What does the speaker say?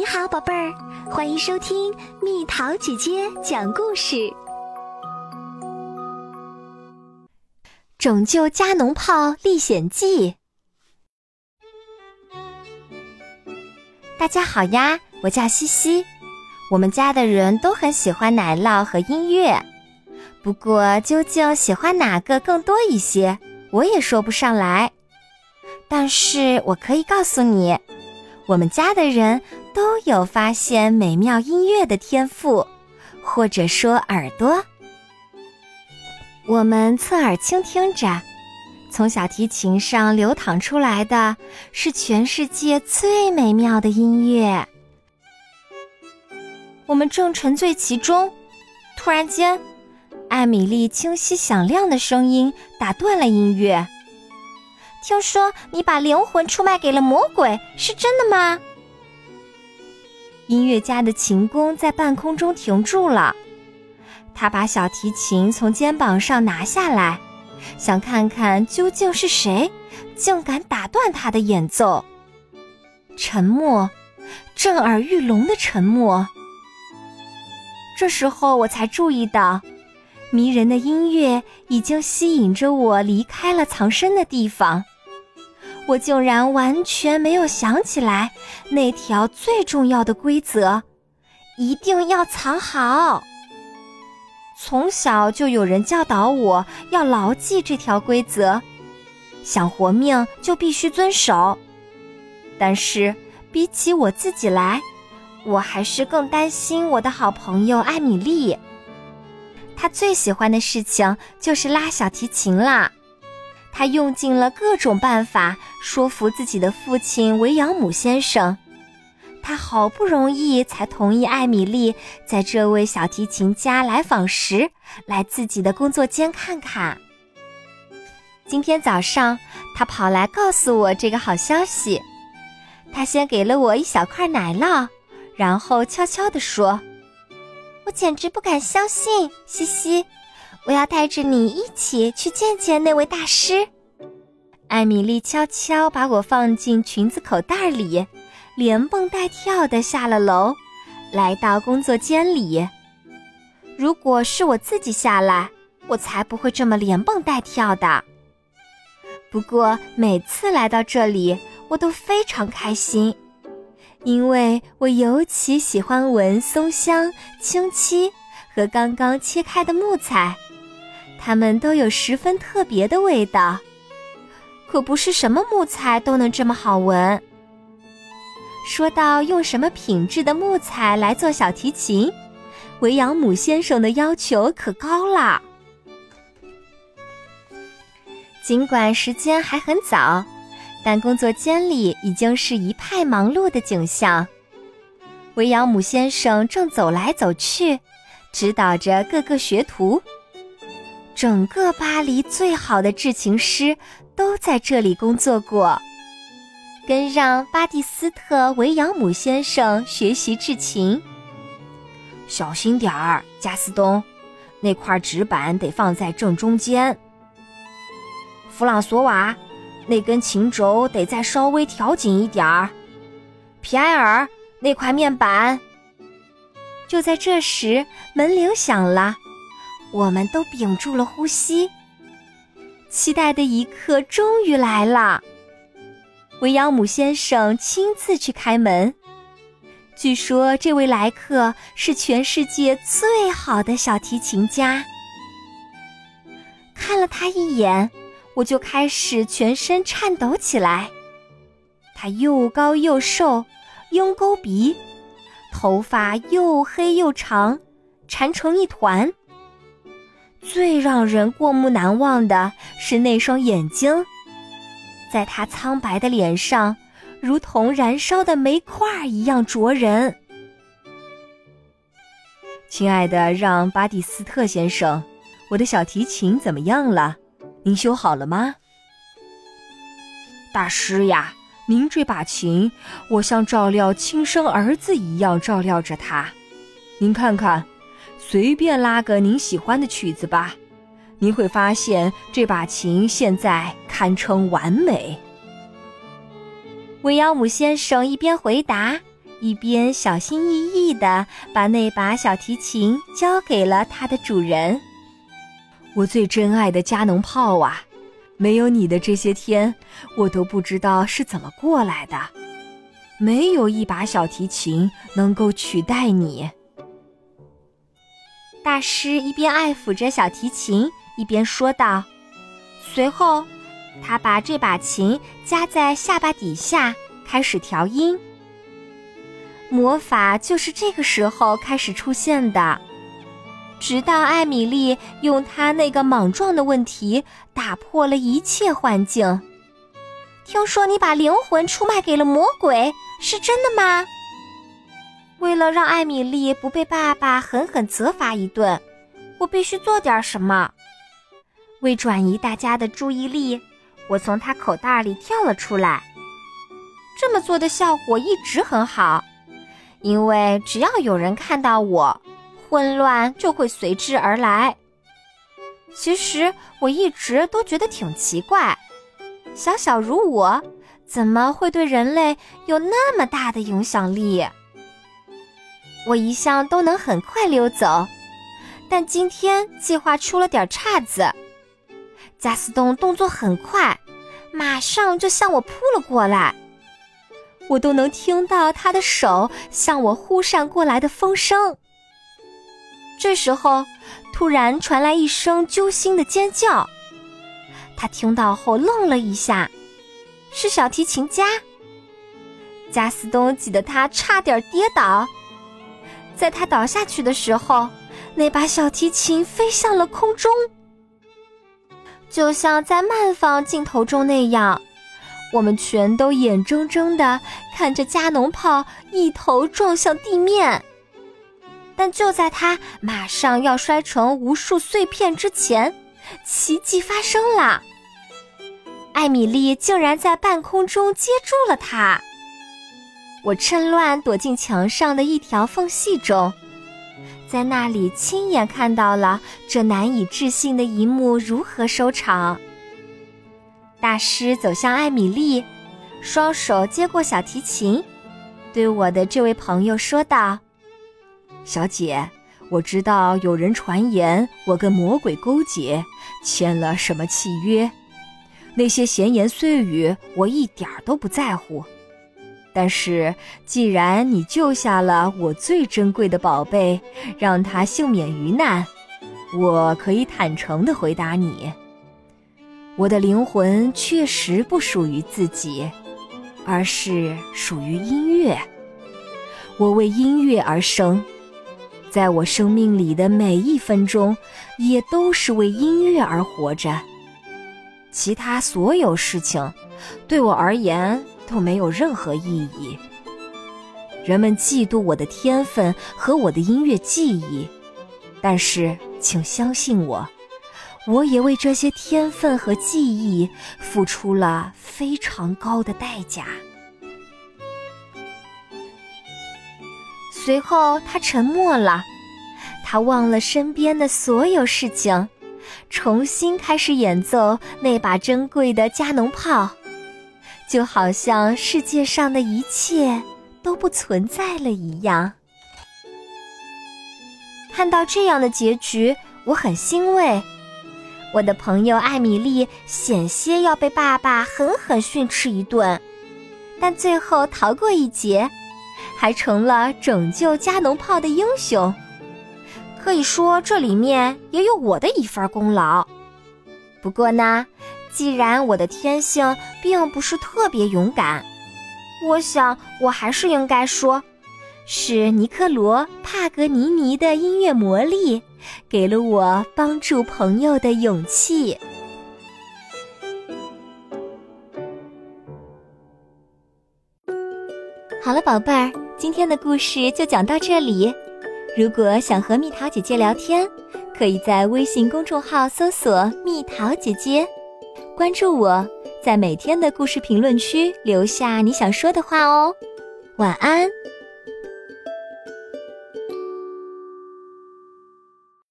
你好，宝贝儿，欢迎收听蜜桃姐姐讲故事，《拯救加农炮历险记》。大家好呀，我叫西西。我们家的人都很喜欢奶酪和音乐，不过究竟喜欢哪个更多一些，我也说不上来。但是我可以告诉你，我们家的人都有发现美妙音乐的天赋，或者说耳朵。我们侧耳倾听着，从小提琴上流淌出来的是全世界最美妙的音乐。我们正沉醉其中，突然间，艾米丽清晰响亮的声音打断了音乐。听说你把灵魂出卖给了魔鬼，是真的吗？音乐家的琴弓在半空中停住了，他把小提琴从肩膀上拿下来，想看看究竟是谁竟敢打断他的演奏。沉默，震耳欲聋的沉默。这时候我才注意到。迷人的音乐已经吸引着我离开了藏身的地方，我竟然完全没有想起来那条最重要的规则：一定要藏好。从小就有人教导我要牢记这条规则，想活命就必须遵守。但是比起我自己来，我还是更担心我的好朋友艾米丽。他最喜欢的事情就是拉小提琴啦。他用尽了各种办法说服自己的父亲维扬姆先生。他好不容易才同意艾米丽在这位小提琴家来访时来自己的工作间看看。今天早上，他跑来告诉我这个好消息。他先给了我一小块奶酪，然后悄悄地说。我简直不敢相信，西西，我要带着你一起去见见那位大师。艾米丽悄悄把我放进裙子口袋里，连蹦带跳的下了楼，来到工作间里。如果是我自己下来，我才不会这么连蹦带跳的。不过每次来到这里，我都非常开心。因为我尤其喜欢闻松香、清漆和刚刚切开的木材，它们都有十分特别的味道。可不是什么木材都能这么好闻。说到用什么品质的木材来做小提琴，维扬姆先生的要求可高了。尽管时间还很早。但工作间里已经是一派忙碌的景象，维扬姆先生正走来走去，指导着各个学徒。整个巴黎最好的制琴师都在这里工作过，跟让巴蒂斯特·维扬姆先生学习制琴。小心点儿，加斯东，那块纸板得放在正中间。弗朗索瓦。那根琴轴得再稍微调紧一点儿，皮埃尔，那块面板。就在这时，门铃响了，我们都屏住了呼吸，期待的一刻终于来了。维扬姆先生亲自去开门，据说这位来客是全世界最好的小提琴家。看了他一眼。我就开始全身颤抖起来。他又高又瘦，鹰钩鼻，头发又黑又长，缠成一团。最让人过目难忘的是那双眼睛，在他苍白的脸上，如同燃烧的煤块一样灼人。亲爱的，让巴蒂斯特先生，我的小提琴怎么样了？您修好了吗，大师呀？您这把琴，我像照料亲生儿子一样照料着它。您看看，随便拉个您喜欢的曲子吧，您会发现这把琴现在堪称完美。维扬姆先生一边回答，一边小心翼翼地把那把小提琴交给了它的主人。我最珍爱的加农炮啊，没有你的这些天，我都不知道是怎么过来的。没有一把小提琴能够取代你。大师一边爱抚着小提琴，一边说道。随后，他把这把琴夹在下巴底下，开始调音。魔法就是这个时候开始出现的，直到艾米丽用她那个莽撞的问题打破了一切幻境。听说你把灵魂出卖给了魔鬼，是真的吗？为了让艾米丽不被爸爸狠狠责罚一顿，我必须做点什么。为转移大家的注意力，我从他口袋里跳了出来。这么做的效果一直很好，因为只要有人看到我，混乱就会随之而来。其实我一直都觉得挺奇怪，小小如我，怎么会对人类有那么大的影响力？我一向都能很快溜走，但今天计划出了点岔子。加斯东动作很快，马上就向我扑了过来，我都能听到他的手向我忽闪过来的风声。这时候，突然传来一声揪心的尖叫，他听到后愣了一下，是小提琴家。加斯东挤得他差点跌倒，在他倒下去的时候，那把小提琴飞向了空中。就像在慢放镜头中那样，我们全都眼睁睁地看着加农炮一头撞向地面。但就在它马上要摔成无数碎片之前，奇迹发生了。艾米丽竟然在半空中接住了它。我趁乱躲进墙上的一条缝隙中。在那里亲眼看到了这难以置信的一幕如何收场。大师走向艾米丽，双手接过小提琴，对我的这位朋友说道：“小姐，我知道有人传言我跟魔鬼勾结，签了什么契约，那些闲言碎语我一点都不在乎。”但是，既然你救下了我最珍贵的宝贝，让他幸免于难，我可以坦诚地回答你：我的灵魂确实不属于自己，而是属于音乐。我为音乐而生，在我生命里的每一分钟，也都是为音乐而活着。其他所有事情，对我而言。都没有任何意义。人们嫉妒我的天分和我的音乐技艺，但是请相信我，我也为这些天分和技艺付出了非常高的代价。随后，他沉默了，他忘了身边的所有事情，重新开始演奏那把珍贵的加农炮。就好像世界上的一切都不存在了一样。看到这样的结局，我很欣慰。我的朋友艾米丽险些要被爸爸狠狠训斥一顿，但最后逃过一劫，还成了拯救加农炮的英雄。可以说，这里面也有我的一份功劳。不过呢。既然我的天性并不是特别勇敢，我想我还是应该说，是尼科罗·帕格尼尼的音乐魔力，给了我帮助朋友的勇气。好了，宝贝儿，今天的故事就讲到这里。如果想和蜜桃姐姐聊天，可以在微信公众号搜索“蜜桃姐姐”。关注我，在每天的故事评论区留下你想说的话哦。晚安。